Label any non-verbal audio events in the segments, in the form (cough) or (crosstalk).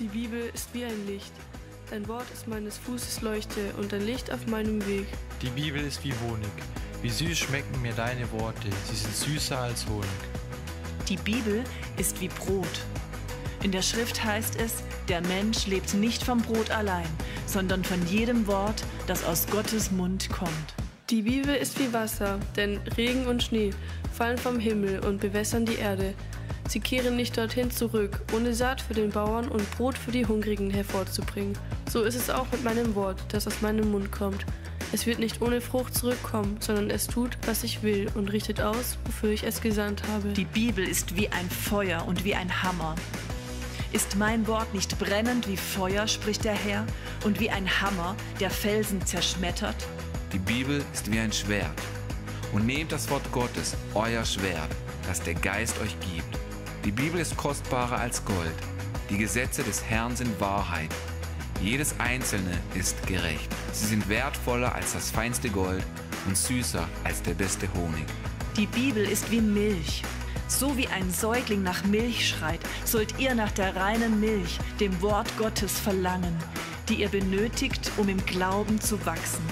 Die Bibel ist wie ein Licht. Dein Wort ist meines Fußes Leuchte und ein Licht auf meinem Weg. Die Bibel ist wie Honig. Wie süß schmecken mir deine Worte. Sie sind süßer als Honig. Die Bibel ist wie Brot. In der Schrift heißt es, der Mensch lebt nicht vom Brot allein, sondern von jedem Wort, das aus Gottes Mund kommt. Die Bibel ist wie Wasser, denn Regen und Schnee fallen vom Himmel und bewässern die Erde. Sie kehren nicht dorthin zurück, ohne Saat für den Bauern und Brot für die Hungrigen hervorzubringen. So ist es auch mit meinem Wort, das aus meinem Mund kommt. Es wird nicht ohne Frucht zurückkommen, sondern es tut, was ich will und richtet aus, wofür ich es gesandt habe. Die Bibel ist wie ein Feuer und wie ein Hammer. Ist mein Wort nicht brennend wie Feuer, spricht der Herr, und wie ein Hammer, der Felsen zerschmettert? Die Bibel ist wie ein Schwert. Und nehmt das Wort Gottes, euer Schwert, das der Geist euch gibt die Bibel ist kostbarer als Gold. Die Gesetze des Herrn sind Wahrheit. Jedes einzelne ist gerecht. Sie sind wertvoller als das feinste Gold und süßer als der beste Honig. Die Bibel ist wie Milch. So wie ein Säugling nach Milch schreit, sollt ihr nach der reinen Milch, dem Wort Gottes, verlangen, die ihr benötigt, um im Glauben zu wachsen.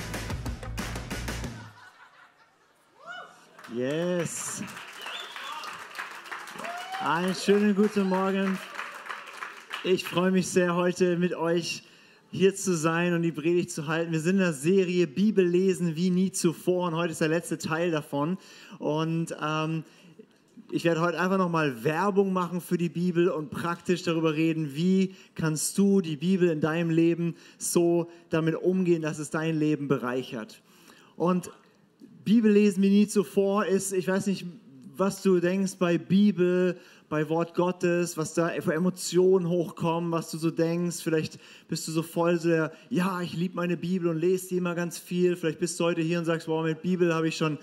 Yes. Einen schönen guten Morgen. Ich freue mich sehr, heute mit euch hier zu sein und die Predigt zu halten. Wir sind in der Serie Bibel lesen wie nie zuvor und heute ist der letzte Teil davon. Und ähm, ich werde heute einfach nochmal Werbung machen für die Bibel und praktisch darüber reden, wie kannst du die Bibel in deinem Leben so damit umgehen, dass es dein Leben bereichert. Und Bibel lesen wie nie zuvor ist, ich weiß nicht, was du denkst bei Bibel, bei Wort Gottes, was da für Emotionen hochkommen, was du so denkst. Vielleicht bist du so voll so der, ja, ich liebe meine Bibel und lese die immer ganz viel. Vielleicht bist du heute hier und sagst, wow, mit Bibel habe ich schon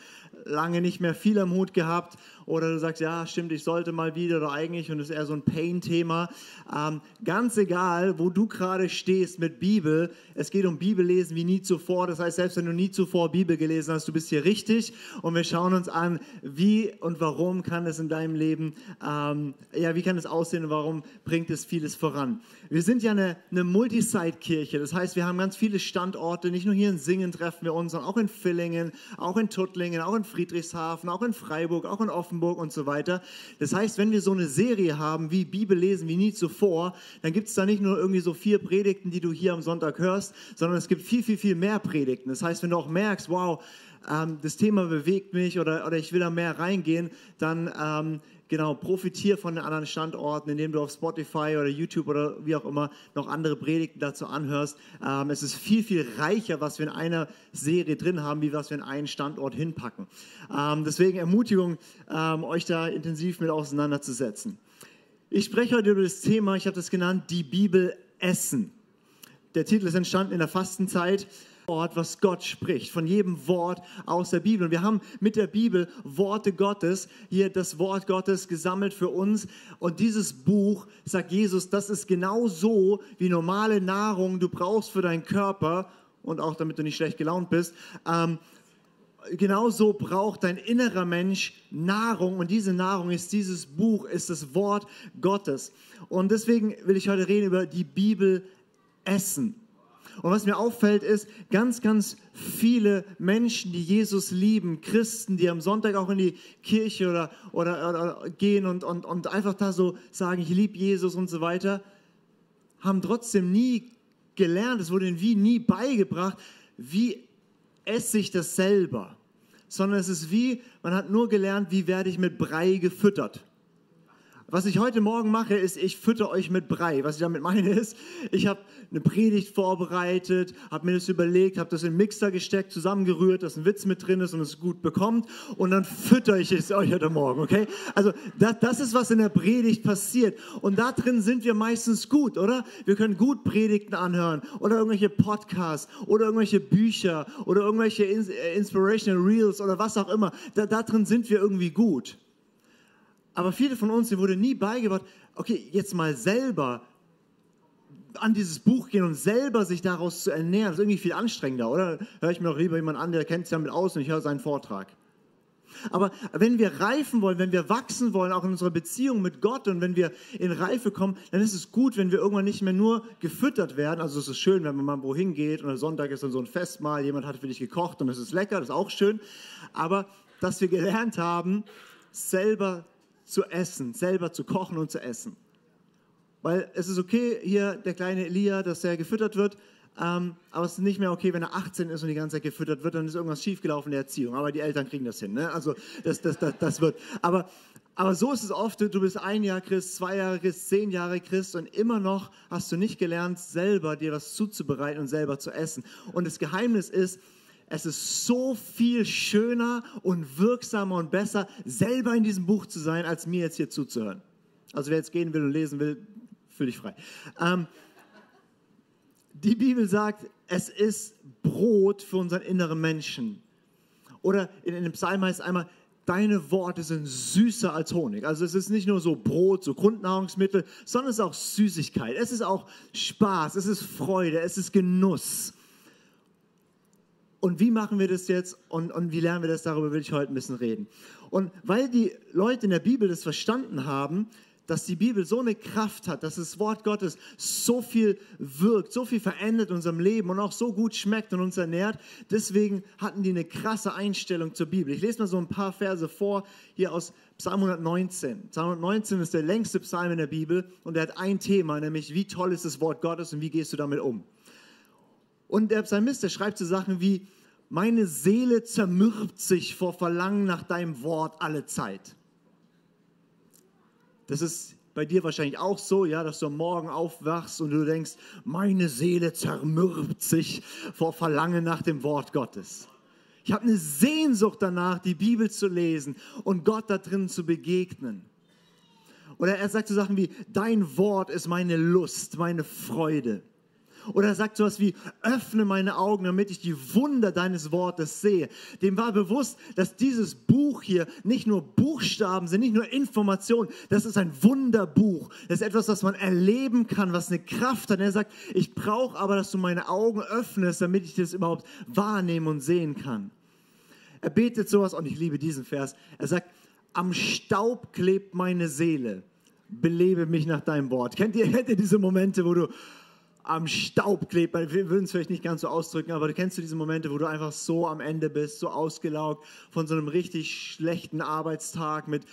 lange nicht mehr viel am Hut gehabt oder du sagst, ja, stimmt, ich sollte mal wieder oder eigentlich und es ist eher so ein Pain-Thema. Ähm, ganz egal, wo du gerade stehst mit Bibel, es geht um Bibellesen wie nie zuvor. Das heißt, selbst wenn du nie zuvor Bibel gelesen hast, du bist hier richtig und wir schauen uns an, wie und warum kann es in deinem Leben, ähm, ja, wie kann es aussehen und warum bringt es vieles voran. Wir sind ja eine, eine Multisite-Kirche, das heißt, wir haben ganz viele Standorte, nicht nur hier in Singen treffen wir uns, sondern auch in Villingen, auch in Tuttlingen, auch in Friedrichshafen, auch in Freiburg, auch in Offenbach Offenburg und so weiter. Das heißt, wenn wir so eine Serie haben wie Bibel lesen wie nie zuvor, dann gibt es da nicht nur irgendwie so vier Predigten, die du hier am Sonntag hörst, sondern es gibt viel, viel, viel mehr Predigten. Das heißt, wenn du auch merkst, wow, ähm, das Thema bewegt mich oder, oder ich will da mehr reingehen, dann ähm, genau, profitiere von den anderen Standorten, indem du auf Spotify oder YouTube oder wie auch immer noch andere Predigten dazu anhörst. Ähm, es ist viel, viel reicher, was wir in einer Serie drin haben, wie was wir in einen Standort hinpacken. Ähm, deswegen Ermutigung, ähm, euch da intensiv mit auseinanderzusetzen. Ich spreche heute über das Thema, ich habe das genannt, die Bibel essen. Der Titel ist entstanden in der Fastenzeit. Wort, was Gott spricht, von jedem Wort aus der Bibel. Und wir haben mit der Bibel Worte Gottes, hier das Wort Gottes gesammelt für uns. Und dieses Buch, sagt Jesus, das ist genau so wie normale Nahrung du brauchst für deinen Körper und auch damit du nicht schlecht gelaunt bist. Ähm, genauso braucht dein innerer Mensch Nahrung und diese Nahrung ist dieses Buch, ist das Wort Gottes. Und deswegen will ich heute reden über die Bibel essen. Und was mir auffällt, ist, ganz, ganz viele Menschen, die Jesus lieben, Christen, die am Sonntag auch in die Kirche oder, oder, oder gehen und, und, und einfach da so sagen, ich liebe Jesus und so weiter, haben trotzdem nie gelernt, es wurde ihnen wie nie beigebracht, wie esse ich das selber. Sondern es ist wie, man hat nur gelernt, wie werde ich mit Brei gefüttert. Was ich heute Morgen mache, ist, ich fütter euch mit Brei. Was ich damit meine ist, ich habe eine Predigt vorbereitet, habe mir das überlegt, habe das in den Mixer gesteckt, zusammengerührt, dass ein Witz mit drin ist und es gut bekommt und dann fütter ich es euch heute Morgen, okay? Also das, das ist, was in der Predigt passiert und da drin sind wir meistens gut, oder? Wir können gut Predigten anhören oder irgendwelche Podcasts oder irgendwelche Bücher oder irgendwelche Inspirational Reels oder was auch immer. Da, da drin sind wir irgendwie gut. Aber viele von uns, denen wurde nie beigebracht, okay, jetzt mal selber an dieses Buch gehen und selber sich daraus zu ernähren. Das ist irgendwie viel anstrengender, oder? Höre ich mir doch lieber jemanden an, der kennt sich damit aus und ich höre seinen Vortrag. Aber wenn wir reifen wollen, wenn wir wachsen wollen, auch in unserer Beziehung mit Gott und wenn wir in Reife kommen, dann ist es gut, wenn wir irgendwann nicht mehr nur gefüttert werden. Also es ist schön, wenn man mal wohin geht und Sonntag ist dann so ein Festmahl, jemand hat für dich gekocht und es ist lecker, das ist auch schön. Aber dass wir gelernt haben, selber zu essen, selber zu kochen und zu essen. Weil es ist okay, hier der kleine Elia, dass er gefüttert wird, ähm, aber es ist nicht mehr okay, wenn er 18 ist und die ganze Zeit gefüttert wird, dann ist irgendwas schiefgelaufen in der Erziehung. Aber die Eltern kriegen das hin. Ne? Also das, das, das, das wird. Aber, aber so ist es oft, du bist ein Jahr Christ, zwei Jahre Christ, zehn Jahre Christ und immer noch hast du nicht gelernt, selber dir was zuzubereiten und selber zu essen. Und das Geheimnis ist, es ist so viel schöner und wirksamer und besser, selber in diesem Buch zu sein, als mir jetzt hier zuzuhören. Also wer jetzt gehen will und lesen will, fühl dich frei. Ähm, die Bibel sagt, es ist Brot für unseren inneren Menschen. Oder in, in dem Psalm heißt es einmal, deine Worte sind süßer als Honig. Also es ist nicht nur so Brot, so Grundnahrungsmittel, sondern es ist auch Süßigkeit. Es ist auch Spaß, es ist Freude, es ist Genuss. Und wie machen wir das jetzt und, und wie lernen wir das? Darüber will ich heute ein bisschen reden. Und weil die Leute in der Bibel das verstanden haben, dass die Bibel so eine Kraft hat, dass das Wort Gottes so viel wirkt, so viel verändert in unserem Leben und auch so gut schmeckt und uns ernährt. Deswegen hatten die eine krasse Einstellung zur Bibel. Ich lese mal so ein paar Verse vor, hier aus Psalm 119. Psalm 119 ist der längste Psalm in der Bibel und er hat ein Thema, nämlich wie toll ist das Wort Gottes und wie gehst du damit um. Und der Psalmist, der schreibt so Sachen wie, meine Seele zermürbt sich vor Verlangen nach deinem Wort alle Zeit. Das ist bei dir wahrscheinlich auch so, ja, dass du am Morgen aufwachst und du denkst, meine Seele zermürbt sich vor Verlangen nach dem Wort Gottes. Ich habe eine Sehnsucht danach, die Bibel zu lesen und Gott da drin zu begegnen. Oder er sagt so Sachen wie, dein Wort ist meine Lust, meine Freude. Oder er sagt sowas wie, öffne meine Augen, damit ich die Wunder deines Wortes sehe. Dem war bewusst, dass dieses Buch hier nicht nur Buchstaben sind, nicht nur Informationen, das ist ein Wunderbuch. Das ist etwas, was man erleben kann, was eine Kraft hat. Und er sagt, ich brauche aber, dass du meine Augen öffnest, damit ich das überhaupt wahrnehmen und sehen kann. Er betet sowas, und ich liebe diesen Vers. Er sagt, am Staub klebt meine Seele, belebe mich nach deinem Wort. Kennt ihr, kennt ihr diese Momente, wo du am Staub klebt. Wir würden es vielleicht nicht ganz so ausdrücken, aber du kennst du diese Momente, wo du einfach so am Ende bist, so ausgelaugt von so einem richtig schlechten Arbeitstag mit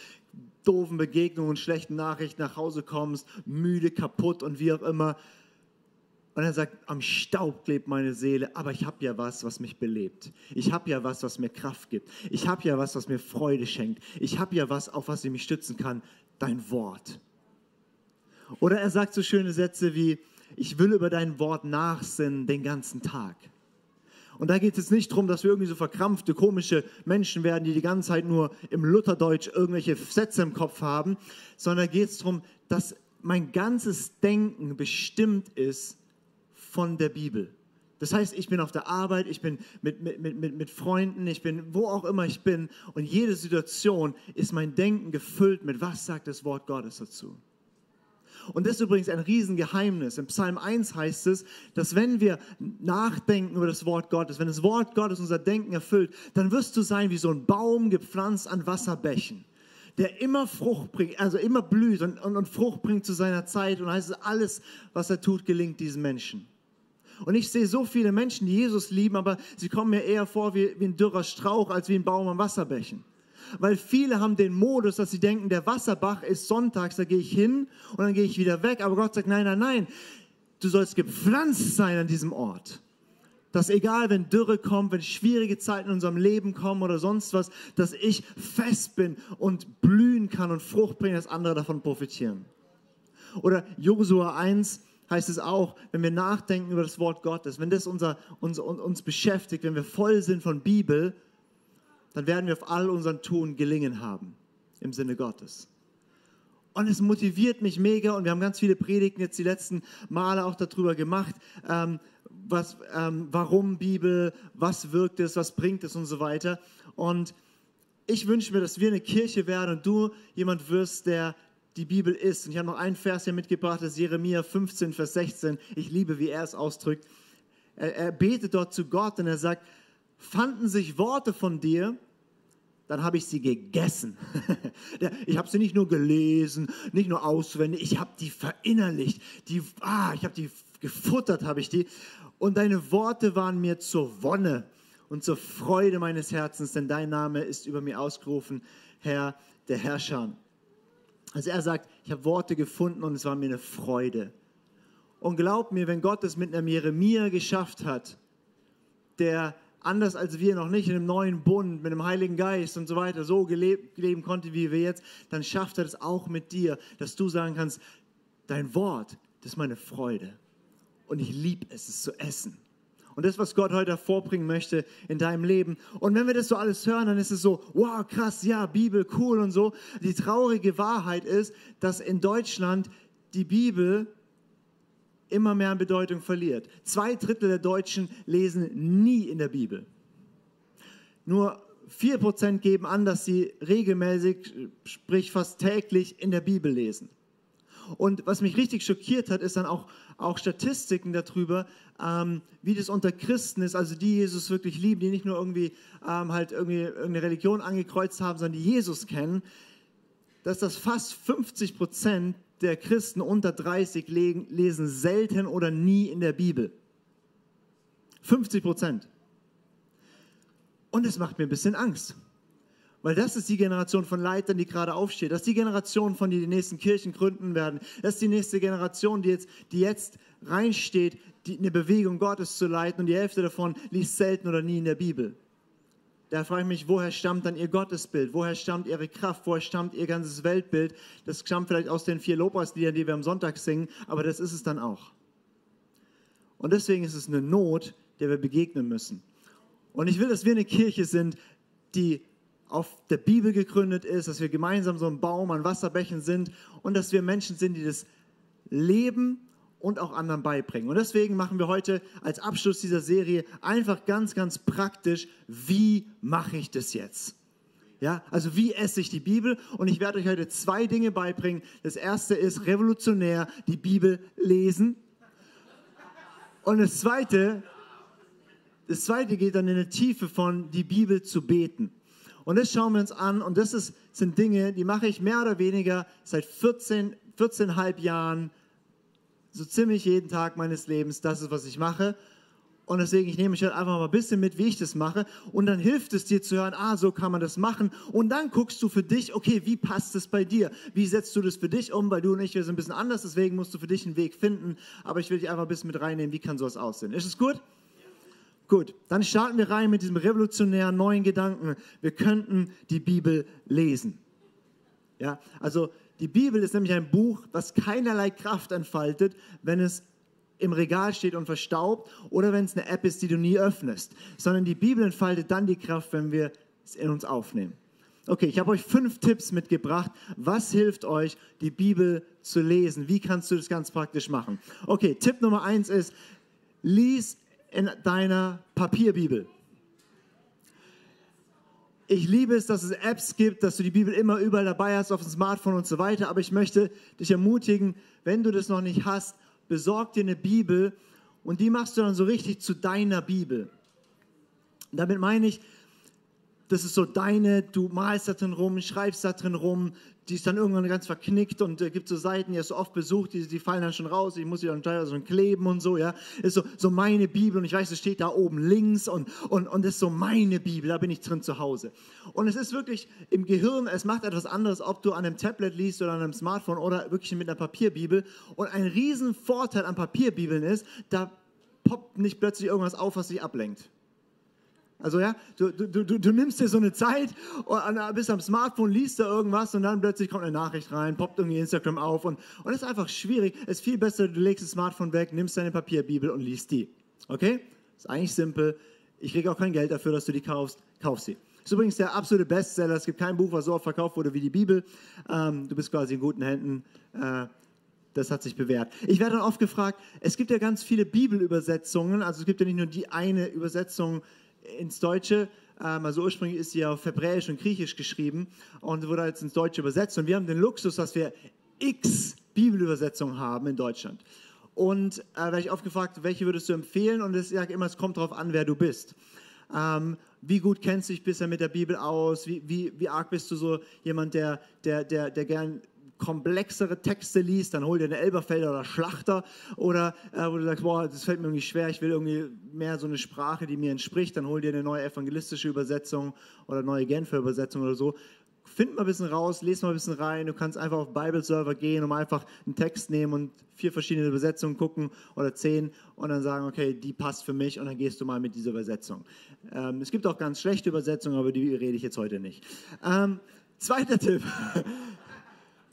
doofen Begegnungen und schlechten Nachrichten nach Hause kommst, müde, kaputt und wie auch immer. Und er sagt, am Staub klebt meine Seele, aber ich habe ja was, was mich belebt. Ich habe ja was, was mir Kraft gibt. Ich habe ja was, was mir Freude schenkt. Ich habe ja was, auf was ich mich stützen kann, dein Wort. Oder er sagt so schöne Sätze wie, ich will über dein Wort nachsinnen den ganzen Tag. Und da geht es nicht darum, dass wir irgendwie so verkrampfte, komische Menschen werden, die die ganze Zeit nur im Lutherdeutsch irgendwelche Sätze im Kopf haben, sondern da geht es darum, dass mein ganzes Denken bestimmt ist von der Bibel. Das heißt, ich bin auf der Arbeit, ich bin mit, mit, mit, mit Freunden, ich bin wo auch immer ich bin und jede Situation ist mein Denken gefüllt mit, was sagt das Wort Gottes dazu. Und das ist übrigens ein Riesengeheimnis. Im Psalm 1 heißt es, dass wenn wir nachdenken über das Wort Gottes, wenn das Wort Gottes unser Denken erfüllt, dann wirst du sein wie so ein Baum gepflanzt an Wasserbächen, der immer Frucht bringt, also immer blüht und, und, und Frucht bringt zu seiner Zeit. Und heißt es, alles, was er tut, gelingt diesen Menschen. Und ich sehe so viele Menschen, die Jesus lieben, aber sie kommen mir eher vor wie, wie ein dürrer Strauch als wie ein Baum an Wasserbächen weil viele haben den Modus, dass sie denken, der Wasserbach ist sonntags, da gehe ich hin und dann gehe ich wieder weg. Aber Gott sagt, nein, nein, nein, du sollst gepflanzt sein an diesem Ort. Dass egal, wenn Dürre kommt, wenn schwierige Zeiten in unserem Leben kommen oder sonst was, dass ich fest bin und blühen kann und Frucht bringen, dass andere davon profitieren. Oder Josua 1 heißt es auch, wenn wir nachdenken über das Wort Gottes, wenn das unser, uns, uns beschäftigt, wenn wir voll sind von Bibel, dann werden wir auf all unseren Tun gelingen haben im Sinne Gottes. Und es motiviert mich mega und wir haben ganz viele Predigten jetzt die letzten Male auch darüber gemacht, ähm, was, ähm, warum Bibel, was wirkt es, was bringt es und so weiter. Und ich wünsche mir, dass wir eine Kirche werden und du jemand wirst, der die Bibel ist. Und ich habe noch einen Vers hier mitgebracht, das ist Jeremia 15, Vers 16. Ich liebe, wie er es ausdrückt. Er, er betet dort zu Gott und er sagt, fanden sich Worte von dir, dann habe ich sie gegessen. (laughs) ich habe sie nicht nur gelesen, nicht nur auswendig, ich habe die verinnerlicht. Die, ah, ich habe die gefuttert, habe ich die. Und deine Worte waren mir zur Wonne und zur Freude meines Herzens, denn dein Name ist über mir ausgerufen, Herr der Herrscher. Also er sagt, ich habe Worte gefunden und es war mir eine Freude. Und glaub mir, wenn Gott es mit einem Jeremia geschafft hat, der anders als wir noch nicht in einem neuen Bund mit dem Heiligen Geist und so weiter so gelebt, leben konnte wie wir jetzt, dann schafft er das auch mit dir, dass du sagen kannst, dein Wort, das ist meine Freude. Und ich liebe es, es zu essen. Und das, was Gott heute hervorbringen möchte in deinem Leben. Und wenn wir das so alles hören, dann ist es so, wow, krass, ja, Bibel, cool und so. Die traurige Wahrheit ist, dass in Deutschland die Bibel immer mehr an Bedeutung verliert. Zwei Drittel der Deutschen lesen nie in der Bibel. Nur 4% geben an, dass sie regelmäßig, sprich fast täglich in der Bibel lesen. Und was mich richtig schockiert hat, ist dann auch, auch Statistiken darüber, ähm, wie das unter Christen ist, also die Jesus wirklich lieben, die nicht nur irgendwie ähm, halt irgendwie irgendeine Religion angekreuzt haben, sondern die Jesus kennen, dass das fast 50 Prozent der Christen unter 30 lesen selten oder nie in der Bibel. 50 Prozent. Und es macht mir ein bisschen Angst. Weil das ist die Generation von Leitern, die gerade aufsteht. Das ist die Generation, von die die nächsten Kirchen gründen werden. Das ist die nächste Generation, die jetzt, die jetzt reinsteht, die, eine Bewegung Gottes zu leiten. Und die Hälfte davon liest selten oder nie in der Bibel. Da frage ich mich, woher stammt dann ihr Gottesbild? Woher stammt ihre Kraft? Woher stammt ihr ganzes Weltbild? Das stammt vielleicht aus den vier Lobpreisliedern, die wir am Sonntag singen, aber das ist es dann auch. Und deswegen ist es eine Not, der wir begegnen müssen. Und ich will, dass wir eine Kirche sind, die auf der Bibel gegründet ist, dass wir gemeinsam so ein Baum an Wasserbächen sind und dass wir Menschen sind, die das leben und auch anderen beibringen. Und deswegen machen wir heute als Abschluss dieser Serie einfach ganz, ganz praktisch, wie mache ich das jetzt? Ja, also wie esse ich die Bibel? Und ich werde euch heute zwei Dinge beibringen. Das erste ist revolutionär, die Bibel lesen. Und das zweite, das zweite geht dann in die Tiefe von die Bibel zu beten. Und das schauen wir uns an. Und das ist, sind Dinge, die mache ich mehr oder weniger seit 14, 14,5 Jahren so ziemlich jeden Tag meines Lebens, das ist, was ich mache. Und deswegen, ich nehme mich halt einfach mal ein bisschen mit, wie ich das mache. Und dann hilft es dir zu hören, ah, so kann man das machen. Und dann guckst du für dich, okay, wie passt es bei dir? Wie setzt du das für dich um? Weil du und ich, wir sind ein bisschen anders, deswegen musst du für dich einen Weg finden. Aber ich will dich einfach ein bisschen mit reinnehmen, wie kann sowas aussehen? Ist es gut? Gut, dann starten wir rein mit diesem revolutionären neuen Gedanken. Wir könnten die Bibel lesen. Ja, also die Bibel ist nämlich ein Buch, was keinerlei Kraft entfaltet, wenn es im Regal steht und verstaubt oder wenn es eine App ist, die du nie öffnest, sondern die Bibel entfaltet dann die Kraft, wenn wir es in uns aufnehmen. Okay, ich habe euch fünf Tipps mitgebracht. Was hilft euch, die Bibel zu lesen? Wie kannst du das ganz praktisch machen? Okay, Tipp Nummer eins ist, lies in deiner Papierbibel. Ich liebe es, dass es Apps gibt, dass du die Bibel immer überall dabei hast, auf dem Smartphone und so weiter. Aber ich möchte dich ermutigen, wenn du das noch nicht hast, besorg dir eine Bibel und die machst du dann so richtig zu deiner Bibel. Damit meine ich, das ist so deine, du malst da drin rum, schreibst da drin rum, die ist dann irgendwann ganz verknickt und äh, gibt so Seiten, die hast du oft besucht, die, die fallen dann schon raus, ich muss die dann teilweise schon kleben und so, ja. Ist so, so meine Bibel und ich weiß, es steht da oben links und, und, und das ist so meine Bibel, da bin ich drin zu Hause. Und es ist wirklich im Gehirn, es macht etwas anderes, ob du an einem Tablet liest oder an einem Smartphone oder wirklich mit einer Papierbibel. Und ein riesen Vorteil an Papierbibeln ist, da poppt nicht plötzlich irgendwas auf, was dich ablenkt. Also ja, du, du, du, du nimmst dir so eine Zeit, und bist am Smartphone, liest da irgendwas und dann plötzlich kommt eine Nachricht rein, poppt irgendwie Instagram auf und, und das ist einfach schwierig. Es ist viel besser, du legst das Smartphone weg, nimmst deine Papierbibel und liest die. Okay? Ist eigentlich simpel. Ich kriege auch kein Geld dafür, dass du die kaufst. Kauf sie. Ist übrigens der absolute Bestseller. Es gibt kein Buch, was so oft verkauft wurde wie die Bibel. Ähm, du bist quasi in guten Händen. Äh, das hat sich bewährt. Ich werde dann oft gefragt, es gibt ja ganz viele Bibelübersetzungen, also es gibt ja nicht nur die eine Übersetzung ins Deutsche. Ähm, also ursprünglich ist sie auf Hebräisch und Griechisch geschrieben und wurde jetzt ins Deutsche übersetzt. Und wir haben den Luxus, dass wir x Bibelübersetzungen haben in Deutschland. Und äh, werde ich oft gefragt, welche würdest du empfehlen? Und ich sage immer, es kommt darauf an, wer du bist. Ähm, Wie gut kennst du dich bisher mit der Bibel aus? Wie, wie, wie arg bist du so jemand, der, der, der, der gern komplexere Texte liest, dann hol dir eine Elberfelder oder Schlachter oder äh, wo du sagst, boah, das fällt mir irgendwie schwer, ich will irgendwie mehr so eine Sprache, die mir entspricht, dann hol dir eine neue evangelistische Übersetzung oder neue Genfer Übersetzung oder so. Find mal ein bisschen raus, lese mal ein bisschen rein. Du kannst einfach auf Bible-Server gehen und einfach einen Text nehmen und vier verschiedene Übersetzungen gucken oder zehn und dann sagen, okay, die passt für mich und dann gehst du mal mit dieser Übersetzung. Ähm, es gibt auch ganz schlechte Übersetzungen, aber die rede ich jetzt heute nicht. Ähm, zweiter (laughs) Tipp.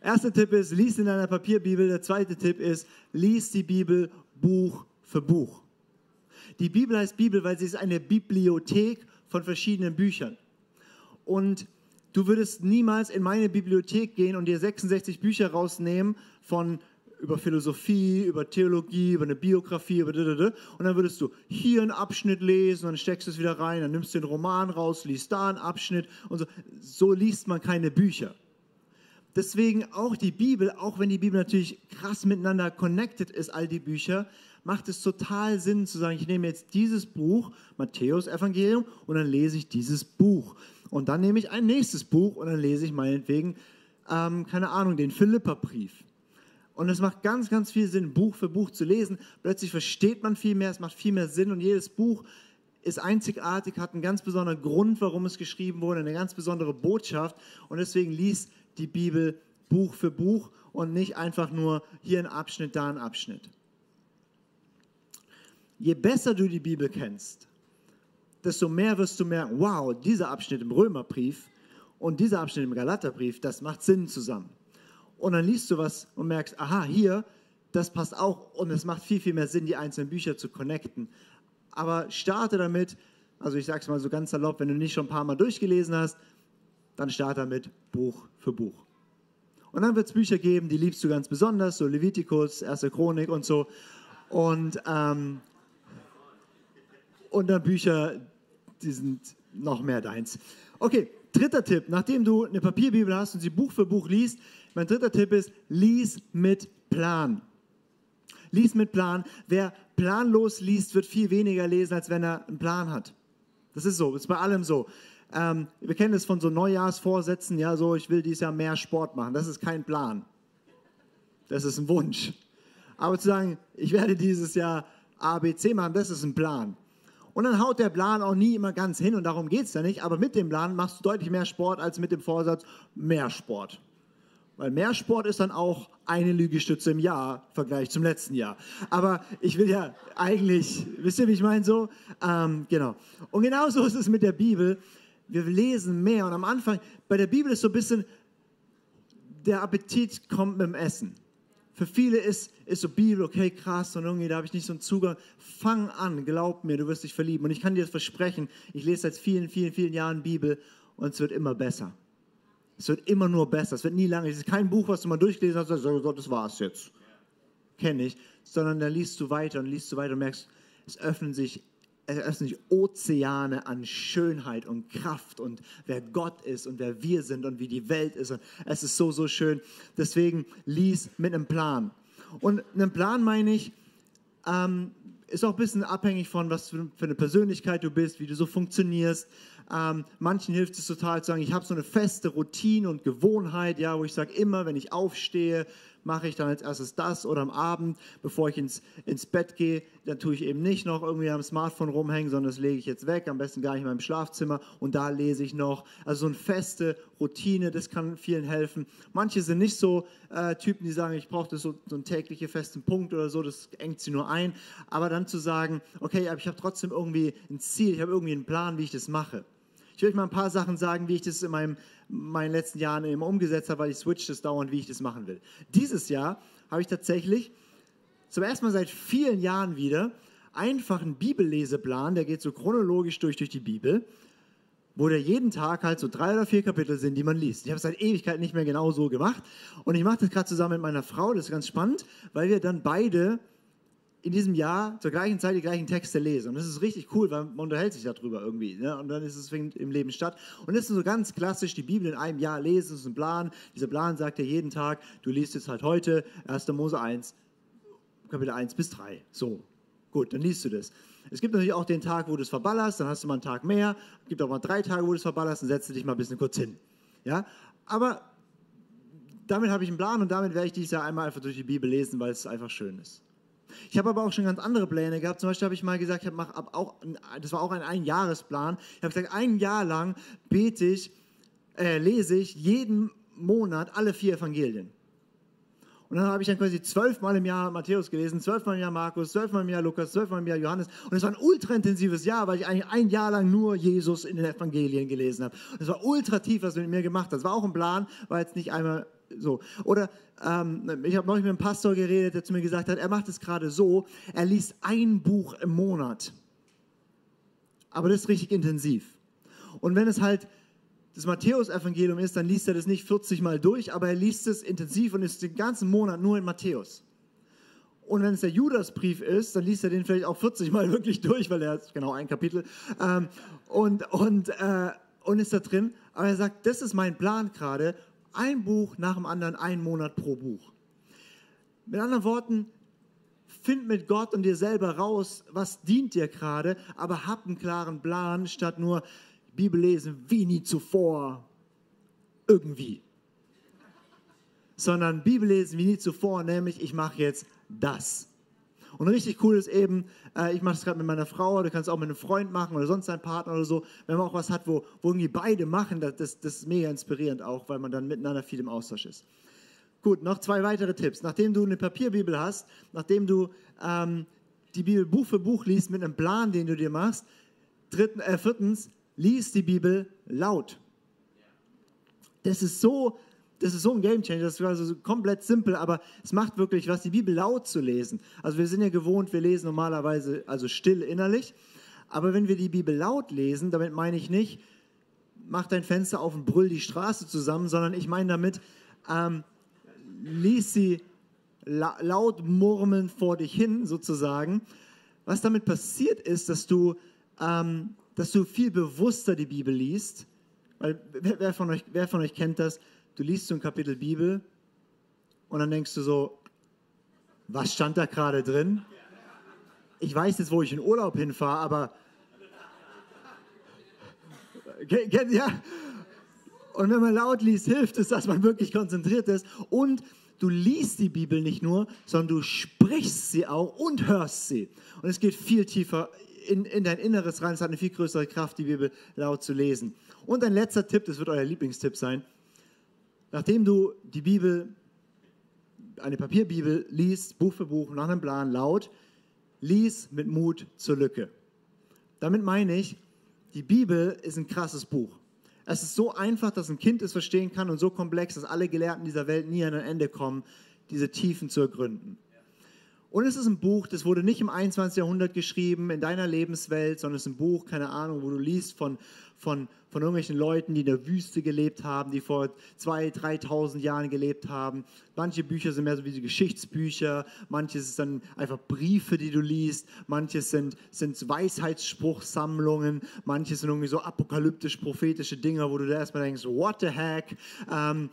Erster Tipp ist, lies in deiner Papierbibel. Der zweite Tipp ist, lies die Bibel Buch für Buch. Die Bibel heißt Bibel, weil sie ist eine Bibliothek von verschiedenen Büchern. Und du würdest niemals in meine Bibliothek gehen und dir 66 Bücher rausnehmen von über Philosophie, über Theologie, über eine Biografie, über und dann würdest du hier einen Abschnitt lesen, dann steckst du es wieder rein, dann nimmst du den Roman raus, liest da einen Abschnitt und so. So liest man keine Bücher. Deswegen auch die Bibel, auch wenn die Bibel natürlich krass miteinander connected ist, all die Bücher, macht es total Sinn zu sagen, ich nehme jetzt dieses Buch, Matthäus Evangelium, und dann lese ich dieses Buch. Und dann nehme ich ein nächstes Buch und dann lese ich meinetwegen, ähm, keine Ahnung, den Philipperbrief. Und es macht ganz, ganz viel Sinn, Buch für Buch zu lesen. Plötzlich versteht man viel mehr, es macht viel mehr Sinn und jedes Buch ist einzigartig, hat einen ganz besonderen Grund, warum es geschrieben wurde, eine ganz besondere Botschaft. Und deswegen liest die Bibel Buch für Buch und nicht einfach nur hier ein Abschnitt, da ein Abschnitt. Je besser du die Bibel kennst, desto mehr wirst du merken, wow, dieser Abschnitt im Römerbrief und dieser Abschnitt im Galaterbrief, das macht Sinn zusammen. Und dann liest du was und merkst, aha, hier, das passt auch und es macht viel, viel mehr Sinn, die einzelnen Bücher zu connecten. Aber starte damit, also ich sage es mal so ganz salopp, wenn du nicht schon ein paar Mal durchgelesen hast, dann starte damit Buch für Buch. Und dann wird es Bücher geben, die liebst du ganz besonders, so Levitikus, Erste Chronik und so. Und, ähm, und dann Bücher, die sind noch mehr deins. Okay, dritter Tipp, nachdem du eine Papierbibel hast und sie Buch für Buch liest, mein dritter Tipp ist, lies mit Plan. Lies mit Plan. Wer planlos liest, wird viel weniger lesen, als wenn er einen Plan hat. Das ist so, das ist bei allem so. Ähm, wir kennen es von so Neujahrsvorsätzen, ja, so ich will dieses Jahr mehr Sport machen. Das ist kein Plan. Das ist ein Wunsch. Aber zu sagen, ich werde dieses Jahr ABC machen, das ist ein Plan. Und dann haut der Plan auch nie immer ganz hin und darum geht es ja nicht. Aber mit dem Plan machst du deutlich mehr Sport als mit dem Vorsatz mehr Sport. Weil mehr Sport ist dann auch eine Liegestütze im Jahr im Vergleich zum letzten Jahr. Aber ich will ja eigentlich, wisst ihr, wie ich meine so? Ähm, genau. Und genauso ist es mit der Bibel wir lesen mehr. Und am Anfang, bei der Bibel ist so ein bisschen, der Appetit kommt mit dem Essen. Für viele ist, ist so Bibel, okay, krass, und irgendwie, da habe ich nicht so einen Zugang. Fang an, glaub mir, du wirst dich verlieben. Und ich kann dir das versprechen, ich lese seit vielen, vielen, vielen Jahren Bibel und es wird immer besser. Es wird immer nur besser. Es wird nie lange. Es ist kein Buch, was du mal durchgelesen hast und sagst, oh das war's jetzt. Kenne ich. Sondern da liest du weiter und liest du weiter und merkst, es öffnen sich es öffnen sich Ozeane an Schönheit und Kraft und wer Gott ist und wer wir sind und wie die Welt ist. Und es ist so, so schön. Deswegen lies mit einem Plan. Und einen Plan meine ich, ähm, ist auch ein bisschen abhängig von, was für eine Persönlichkeit du bist, wie du so funktionierst. Ähm, manchen hilft es total zu sagen, ich habe so eine feste Routine und Gewohnheit, ja, wo ich sage, immer wenn ich aufstehe, mache ich dann als erstes das oder am Abend, bevor ich ins, ins Bett gehe, dann tue ich eben nicht noch irgendwie am Smartphone rumhängen, sondern das lege ich jetzt weg, am besten gar nicht in meinem Schlafzimmer und da lese ich noch. Also so eine feste Routine, das kann vielen helfen. Manche sind nicht so äh, Typen, die sagen, ich brauche so, so einen täglichen festen Punkt oder so, das engt sie nur ein. Aber dann zu sagen, okay, aber ich habe trotzdem irgendwie ein Ziel, ich habe irgendwie einen Plan, wie ich das mache. Ich will euch mal ein paar Sachen sagen, wie ich das in meinem, meinen letzten Jahren immer umgesetzt habe, weil ich switch das dauernd, wie ich das machen will. Dieses Jahr habe ich tatsächlich zum ersten Mal seit vielen Jahren wieder einfach einen Bibelleseplan, der geht so chronologisch durch, durch die Bibel, wo da jeden Tag halt so drei oder vier Kapitel sind, die man liest. Ich habe es seit Ewigkeit nicht mehr genau so gemacht und ich mache das gerade zusammen mit meiner Frau, das ist ganz spannend, weil wir dann beide in diesem Jahr zur gleichen Zeit die gleichen Texte lesen. Und das ist richtig cool, weil man unterhält sich darüber irgendwie. Ne? Und dann ist es im Leben statt. Und das ist so ganz klassisch, die Bibel in einem Jahr lesen, das ist ein Plan. Dieser Plan sagt ja jeden Tag, du liest jetzt halt heute 1. Mose 1, Kapitel 1 bis 3. So. Gut, dann liest du das. Es gibt natürlich auch den Tag, wo du es verballerst, dann hast du mal einen Tag mehr. Es gibt auch mal drei Tage, wo du es verballerst, dann setzt dich mal ein bisschen kurz hin. Ja? Aber damit habe ich einen Plan und damit werde ich dieses Jahr einmal einfach durch die Bibel lesen, weil es einfach schön ist. Ich habe aber auch schon ganz andere Pläne gehabt. Zum Beispiel habe ich mal gesagt, ich mach ab auch, das war auch ein Einjahresplan. Ich habe gesagt, ein Jahr lang bete ich, äh, lese ich jeden Monat alle vier Evangelien. Und dann habe ich dann quasi zwölfmal im Jahr Matthäus gelesen, zwölfmal im Jahr Markus, zwölfmal im Jahr Lukas, zwölfmal im Jahr Johannes. Und es war ein ultra intensives Jahr, weil ich eigentlich ein Jahr lang nur Jesus in den Evangelien gelesen habe. Und es war ultra tief, was mit mir gemacht hast. Das war auch ein Plan, war jetzt nicht einmal so. Oder ähm, ich habe neulich mit einem Pastor geredet, der zu mir gesagt hat, er macht es gerade so, er liest ein Buch im Monat. Aber das ist richtig intensiv. Und wenn es halt das Matthäus-Evangelium ist, dann liest er das nicht 40 Mal durch, aber er liest es intensiv und ist den ganzen Monat nur in Matthäus. Und wenn es der Judasbrief ist, dann liest er den vielleicht auch 40 Mal (laughs) wirklich durch, weil er hat genau ein Kapitel ähm, und, und, äh, und ist da drin. Aber er sagt, das ist mein Plan gerade, ein Buch nach dem anderen, ein Monat pro Buch. Mit anderen Worten, find mit Gott und dir selber raus, was dient dir gerade, aber hab einen klaren Plan, statt nur Bibel lesen wie nie zuvor irgendwie. Sondern Bibel lesen wie nie zuvor, nämlich ich mache jetzt das. Und richtig cool ist eben, äh, ich mache das gerade mit meiner Frau, du kannst auch mit einem Freund machen oder sonst einem Partner oder so. Wenn man auch was hat, wo, wo irgendwie beide machen, das, das, ist mega inspirierend auch, weil man dann miteinander viel im Austausch ist. Gut, noch zwei weitere Tipps. Nachdem du eine Papierbibel hast, nachdem du ähm, die Bibel Buch für Buch liest mit einem Plan, den du dir machst, dritten, äh, viertens, lies die Bibel laut. Das ist so das ist so ein Gamechanger, das ist also komplett simpel, aber es macht wirklich was, die Bibel laut zu lesen. Also wir sind ja gewohnt, wir lesen normalerweise also still innerlich, aber wenn wir die Bibel laut lesen, damit meine ich nicht, mach dein Fenster auf und brüll die Straße zusammen, sondern ich meine damit, ähm, lies sie la laut murmelnd vor dich hin sozusagen. Was damit passiert ist, dass du, ähm, dass du viel bewusster die Bibel liest, weil wer, von euch, wer von euch kennt das? Du liest so ein Kapitel Bibel und dann denkst du so, was stand da gerade drin? Ich weiß jetzt, wo ich in Urlaub hinfahre, aber ja. Und wenn man laut liest, hilft es, dass man wirklich konzentriert ist. Und du liest die Bibel nicht nur, sondern du sprichst sie auch und hörst sie. Und es geht viel tiefer in, in dein Inneres rein. Es hat eine viel größere Kraft, die Bibel laut zu lesen. Und ein letzter Tipp, das wird euer Lieblingstipp sein nachdem du die Bibel, eine Papierbibel liest, Buch für Buch, nach einem Plan, laut, lies mit Mut zur Lücke. Damit meine ich, die Bibel ist ein krasses Buch. Es ist so einfach, dass ein Kind es verstehen kann und so komplex, dass alle Gelehrten dieser Welt nie an ein Ende kommen, diese Tiefen zu ergründen. Und es ist ein Buch, das wurde nicht im 21. Jahrhundert geschrieben, in deiner Lebenswelt, sondern es ist ein Buch, keine Ahnung, wo du liest von, von, von irgendwelchen Leuten, die in der Wüste gelebt haben, die vor 2.000, 3.000 Jahren gelebt haben. Manche Bücher sind mehr so wie die Geschichtsbücher, manches sind dann einfach Briefe, die du liest, manches sind, sind Weisheitsspruchsammlungen, manches sind irgendwie so apokalyptisch-prophetische Dinge, wo du da erstmal denkst, what the heck? Ähm,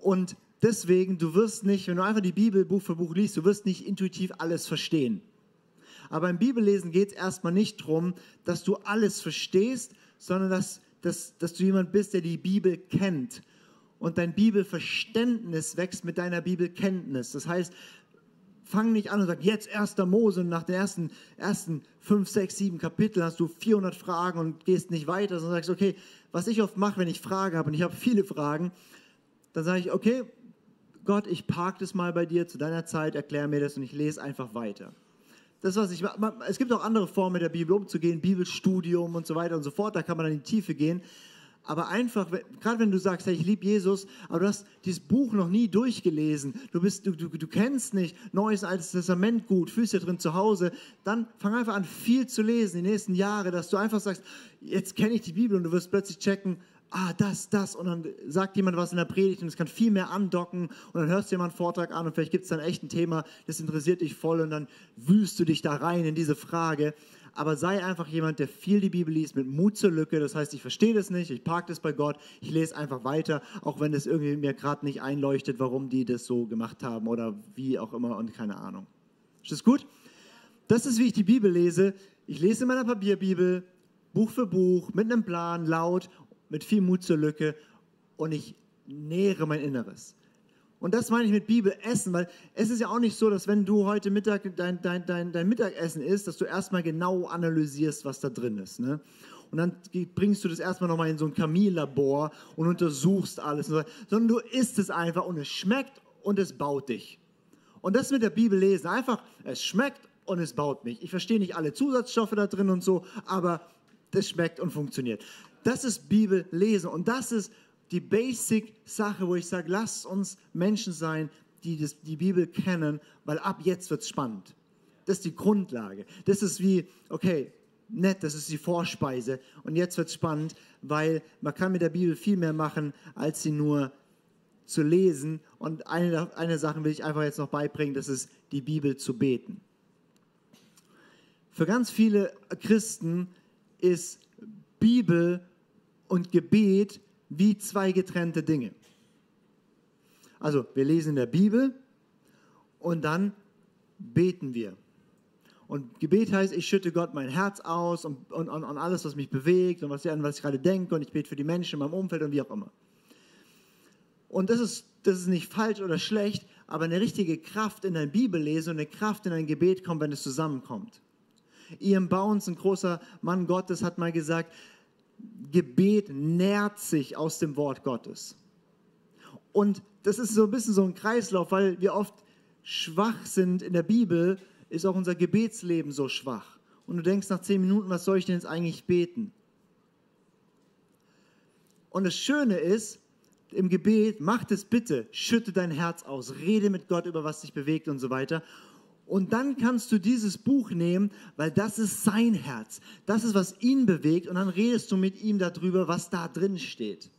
und deswegen, du wirst nicht, wenn du einfach die Bibel Buch für Buch liest, du wirst nicht intuitiv alles verstehen. Aber im Bibellesen geht es erstmal nicht darum, dass du alles verstehst, sondern dass, dass, dass du jemand bist, der die Bibel kennt. Und dein Bibelverständnis wächst mit deiner Bibelkenntnis. Das heißt, fang nicht an und sag, jetzt erster Mose und nach den ersten, ersten fünf, sechs, sieben Kapiteln hast du 400 Fragen und gehst nicht weiter, sondern sagst, okay, was ich oft mache, wenn ich Fragen habe und ich habe viele Fragen, dann sage ich, okay, Gott, ich parke das mal bei dir zu deiner Zeit, erklär mir das und ich lese einfach weiter. Das, was ich, es gibt auch andere Formen, mit der Bibel umzugehen, Bibelstudium und so weiter und so fort, da kann man in die Tiefe gehen. Aber einfach, gerade wenn du sagst, hey, ich liebe Jesus, aber du hast dieses Buch noch nie durchgelesen, du, bist, du, du, du kennst nicht Neues, Altes Testament gut, fühlst dir drin zu Hause, dann fang einfach an, viel zu lesen die nächsten Jahre, dass du einfach sagst, jetzt kenne ich die Bibel und du wirst plötzlich checken, ah, das, das, und dann sagt jemand was in der Predigt und es kann viel mehr andocken und dann hörst du jemanden Vortrag an und vielleicht gibt es dann echt ein Thema, das interessiert dich voll und dann wühlst du dich da rein in diese Frage. Aber sei einfach jemand, der viel die Bibel liest, mit Mut zur Lücke. Das heißt, ich verstehe das nicht, ich parke das bei Gott, ich lese einfach weiter, auch wenn das irgendwie mir gerade nicht einleuchtet, warum die das so gemacht haben oder wie auch immer und keine Ahnung. Ist das gut? das ist, wie ich die Bibel lese. Ich lese in meiner Papierbibel, Buch für Buch, mit einem Plan, laut, mit viel Mut zur Lücke und ich nähere mein Inneres. Und das meine ich mit Bibel essen, weil es ist ja auch nicht so, dass wenn du heute Mittag dein, dein, dein, dein Mittagessen isst, dass du erstmal genau analysierst, was da drin ist. Ne? Und dann bringst du das erstmal nochmal in so ein Chemielabor und untersuchst alles. So, sondern du isst es einfach und es schmeckt und es baut dich. Und das mit der Bibel lesen, einfach, es schmeckt und es baut mich. Ich verstehe nicht alle Zusatzstoffe da drin und so, aber das schmeckt und funktioniert. Das ist Bibel lesen und das ist die Basic-Sache, wo ich sage, lasst uns Menschen sein, die das, die Bibel kennen, weil ab jetzt wird es spannend. Das ist die Grundlage. Das ist wie, okay, nett, das ist die Vorspeise und jetzt wird es spannend, weil man kann mit der Bibel viel mehr machen, als sie nur zu lesen. Und eine, eine Sache will ich einfach jetzt noch beibringen, das ist die Bibel zu beten. Für ganz viele Christen ist Bibel und Gebet wie zwei getrennte Dinge. Also wir lesen in der Bibel und dann beten wir. Und Gebet heißt, ich schütte Gott mein Herz aus und, und, und, alles, was mich bewegt und was, was ich gerade denke und ich bete für die Menschen in meinem Umfeld und wie auch immer. Und das ist, das ist nicht falsch oder schlecht, aber eine richtige Kraft in dein Bibellesen und eine Kraft in dein Gebet kommt, wenn es zusammenkommt. Ian Bounds, ein großer Mann Gottes, hat mal gesagt, Gebet nährt sich aus dem Wort Gottes. Und das ist so ein bisschen so ein Kreislauf, weil wir oft schwach sind in der Bibel, ist auch unser Gebetsleben so schwach. Und du denkst nach zehn Minuten, was soll ich denn jetzt eigentlich beten? Und das Schöne ist, im Gebet, mach das bitte, schütte dein Herz aus, rede mit Gott über was dich bewegt und so weiter. Und dann kannst du dieses Buch nehmen, weil das ist sein Herz. Das ist, was ihn bewegt. Und dann redest du mit ihm darüber, was da drin steht.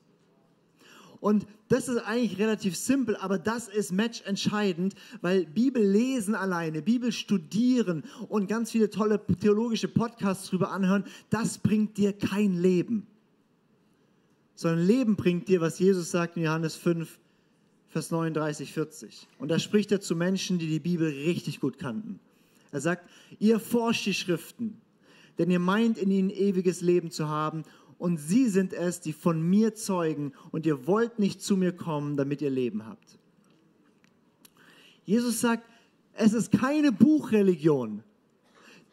Und das ist eigentlich relativ simpel, aber das ist matchentscheidend, weil Bibel lesen alleine, Bibel studieren und ganz viele tolle theologische Podcasts darüber anhören, das bringt dir kein Leben. Sondern Leben bringt dir, was Jesus sagt in Johannes 5, Vers 39, 40. Und da spricht er zu Menschen, die die Bibel richtig gut kannten. Er sagt, ihr forscht die Schriften, denn ihr meint in ihnen ewiges Leben zu haben und sie sind es, die von mir zeugen und ihr wollt nicht zu mir kommen, damit ihr Leben habt. Jesus sagt, es ist keine Buchreligion.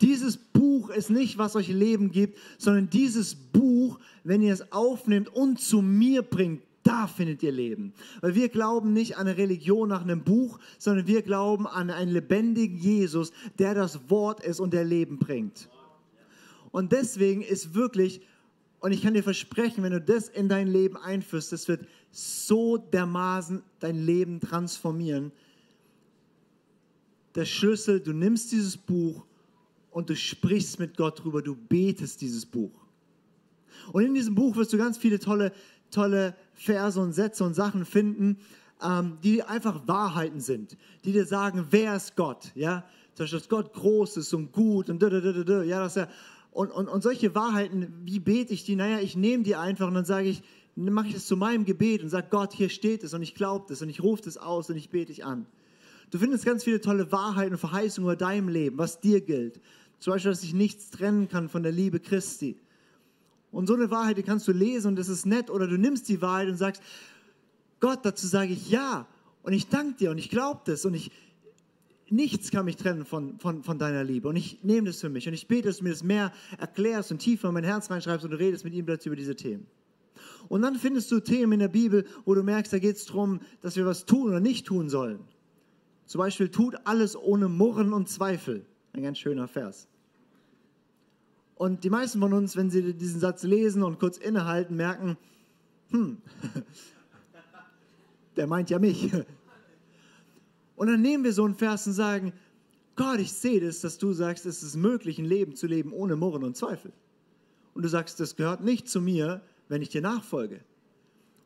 Dieses Buch ist nicht, was euch Leben gibt, sondern dieses Buch, wenn ihr es aufnehmt und zu mir bringt, da findet ihr Leben. Weil wir glauben nicht an eine Religion nach einem Buch, sondern wir glauben an einen lebendigen Jesus, der das Wort ist und der Leben bringt. Und deswegen ist wirklich, und ich kann dir versprechen, wenn du das in dein Leben einführst, das wird so dermaßen dein Leben transformieren. Der Schlüssel, du nimmst dieses Buch und du sprichst mit Gott drüber, du betest dieses Buch. Und in diesem Buch wirst du ganz viele tolle tolle Verse und Sätze und Sachen finden, ähm, die einfach Wahrheiten sind, die dir sagen, wer ist Gott, ja, dass Gott groß ist und gut und ja, dass er und, und, und solche Wahrheiten, wie bete ich die? Naja, ich nehme die einfach und dann sage ich, mache ich das zu meinem Gebet und sage, Gott, hier steht es und ich glaube das und ich rufe das aus und ich bete dich an. Du findest ganz viele tolle Wahrheiten und Verheißungen über deinem Leben, was dir gilt. Zum Beispiel, dass sich nichts trennen kann von der Liebe Christi. Und so eine Wahrheit, die kannst du lesen und das ist nett. Oder du nimmst die Wahrheit und sagst, Gott, dazu sage ich ja. Und ich danke dir und ich glaube das und ich, nichts kann mich trennen von, von, von deiner Liebe. Und ich nehme das für mich und ich bete, dass du mir das mehr erklärst und tiefer in mein Herz reinschreibst und du redest mit ihm plötzlich über diese Themen. Und dann findest du Themen in der Bibel, wo du merkst, da geht es darum, dass wir was tun oder nicht tun sollen. Zum Beispiel, tut alles ohne Murren und Zweifel. Ein ganz schöner Vers. Und die meisten von uns, wenn sie diesen Satz lesen und kurz innehalten, merken, hm, (laughs) der meint ja mich. Und dann nehmen wir so einen Vers und sagen, Gott, ich sehe das, dass du sagst, es ist möglich, ein Leben zu leben ohne Murren und Zweifel. Und du sagst, das gehört nicht zu mir, wenn ich dir nachfolge.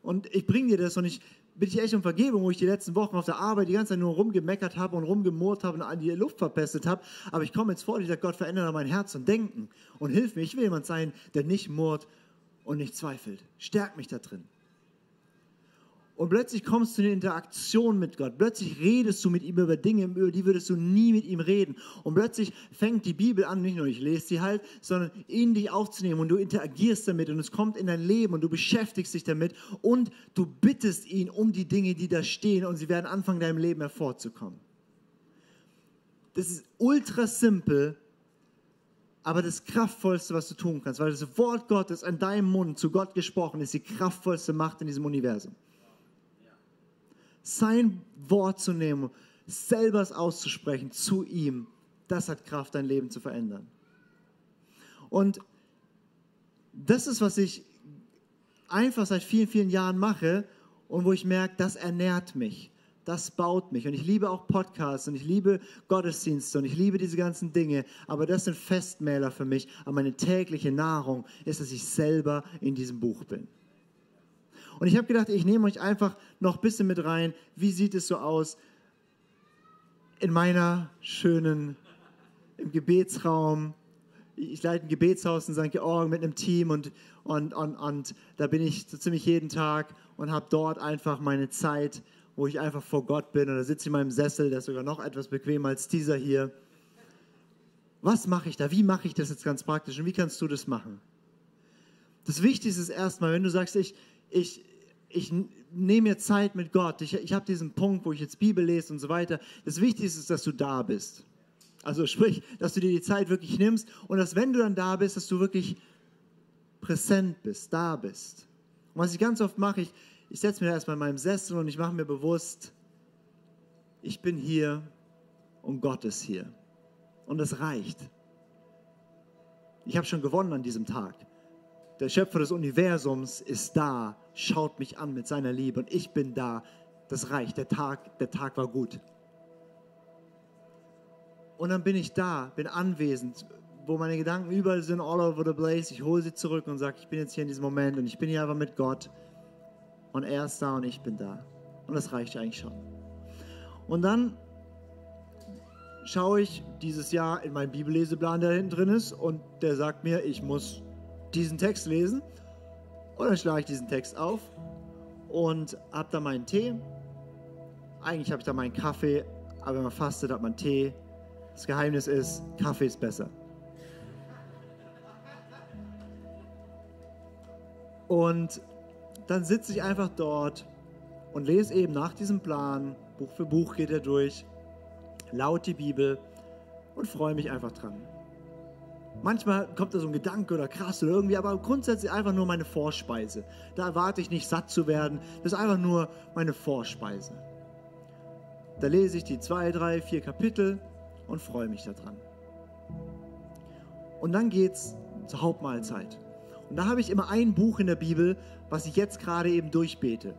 Und ich bringe dir das und ich bitte ich echt um Vergebung, wo ich die letzten Wochen auf der Arbeit die ganze Zeit nur rumgemeckert habe und rumgemurrt habe und an die Luft verpestet habe. Aber ich komme jetzt vor dir, sage Gott, verändere mein Herz und Denken und hilf mir. Ich will jemand sein, der nicht murrt und nicht zweifelt. Stärk mich da drin. Und plötzlich kommst du in Interaktion mit Gott. Plötzlich redest du mit ihm über Dinge, über die würdest du nie mit ihm reden. Und plötzlich fängt die Bibel an, nicht nur ich lese sie halt, sondern in dich aufzunehmen und du interagierst damit und es kommt in dein Leben und du beschäftigst dich damit und du bittest ihn um die Dinge, die da stehen und sie werden anfangen, deinem Leben hervorzukommen. Das ist ultra simpel, aber das Kraftvollste, was du tun kannst, weil das Wort Gottes an deinem Mund zu Gott gesprochen ist, die kraftvollste Macht in diesem Universum sein Wort zu nehmen, selber es auszusprechen zu ihm, das hat Kraft, dein Leben zu verändern. Und das ist, was ich einfach seit vielen, vielen Jahren mache und wo ich merke, das ernährt mich, das baut mich. Und ich liebe auch Podcasts und ich liebe Gottesdienste und ich liebe diese ganzen Dinge, aber das sind Festmäler für mich. Aber meine tägliche Nahrung ist, dass ich selber in diesem Buch bin. Und ich habe gedacht, ich nehme euch einfach noch ein bisschen mit rein. Wie sieht es so aus in meiner schönen, im Gebetsraum? Ich leite ein Gebetshaus in St. Georgen mit einem Team und, und, und, und da bin ich so ziemlich jeden Tag und habe dort einfach meine Zeit, wo ich einfach vor Gott bin. Da sitze in meinem Sessel, der ist sogar noch etwas bequemer als dieser hier. Was mache ich da? Wie mache ich das jetzt ganz praktisch? Und wie kannst du das machen? Das Wichtigste ist erstmal, wenn du sagst, ich, ich, ich nehme mir Zeit mit Gott, ich, ich habe diesen Punkt, wo ich jetzt Bibel lese und so weiter. Das Wichtigste ist, dass du da bist. Also sprich, dass du dir die Zeit wirklich nimmst und dass wenn du dann da bist, dass du wirklich präsent bist, da bist. Und was ich ganz oft mache, ich, ich setze mir erstmal in meinem Sessel und ich mache mir bewusst, ich bin hier und Gott ist hier. Und das reicht. Ich habe schon gewonnen an diesem Tag. Der Schöpfer des Universums ist da, schaut mich an mit seiner Liebe und ich bin da. Das reicht. Der Tag, der Tag war gut. Und dann bin ich da, bin anwesend, wo meine Gedanken überall sind, all over the place. Ich hole sie zurück und sage, ich bin jetzt hier in diesem Moment und ich bin hier einfach mit Gott. Und er ist da und ich bin da. Und das reicht eigentlich schon. Und dann schaue ich dieses Jahr in meinen Bibelleseplan, der hinten drin ist, und der sagt mir, ich muss diesen Text lesen. Und dann schlage ich diesen Text auf und habe da meinen Tee. Eigentlich habe ich da meinen Kaffee, aber wenn man fastet, hat man Tee. Das Geheimnis ist, Kaffee ist besser. Und dann sitze ich einfach dort und lese eben nach diesem Plan, Buch für Buch geht er durch, laut die Bibel und freue mich einfach dran. Manchmal kommt da so ein Gedanke oder krass oder irgendwie, aber grundsätzlich einfach nur meine Vorspeise. Da erwarte ich nicht satt zu werden, das ist einfach nur meine Vorspeise. Da lese ich die zwei, drei, vier Kapitel und freue mich daran. Und dann geht's zur Hauptmahlzeit. Und da habe ich immer ein Buch in der Bibel, was ich jetzt gerade eben durchbete.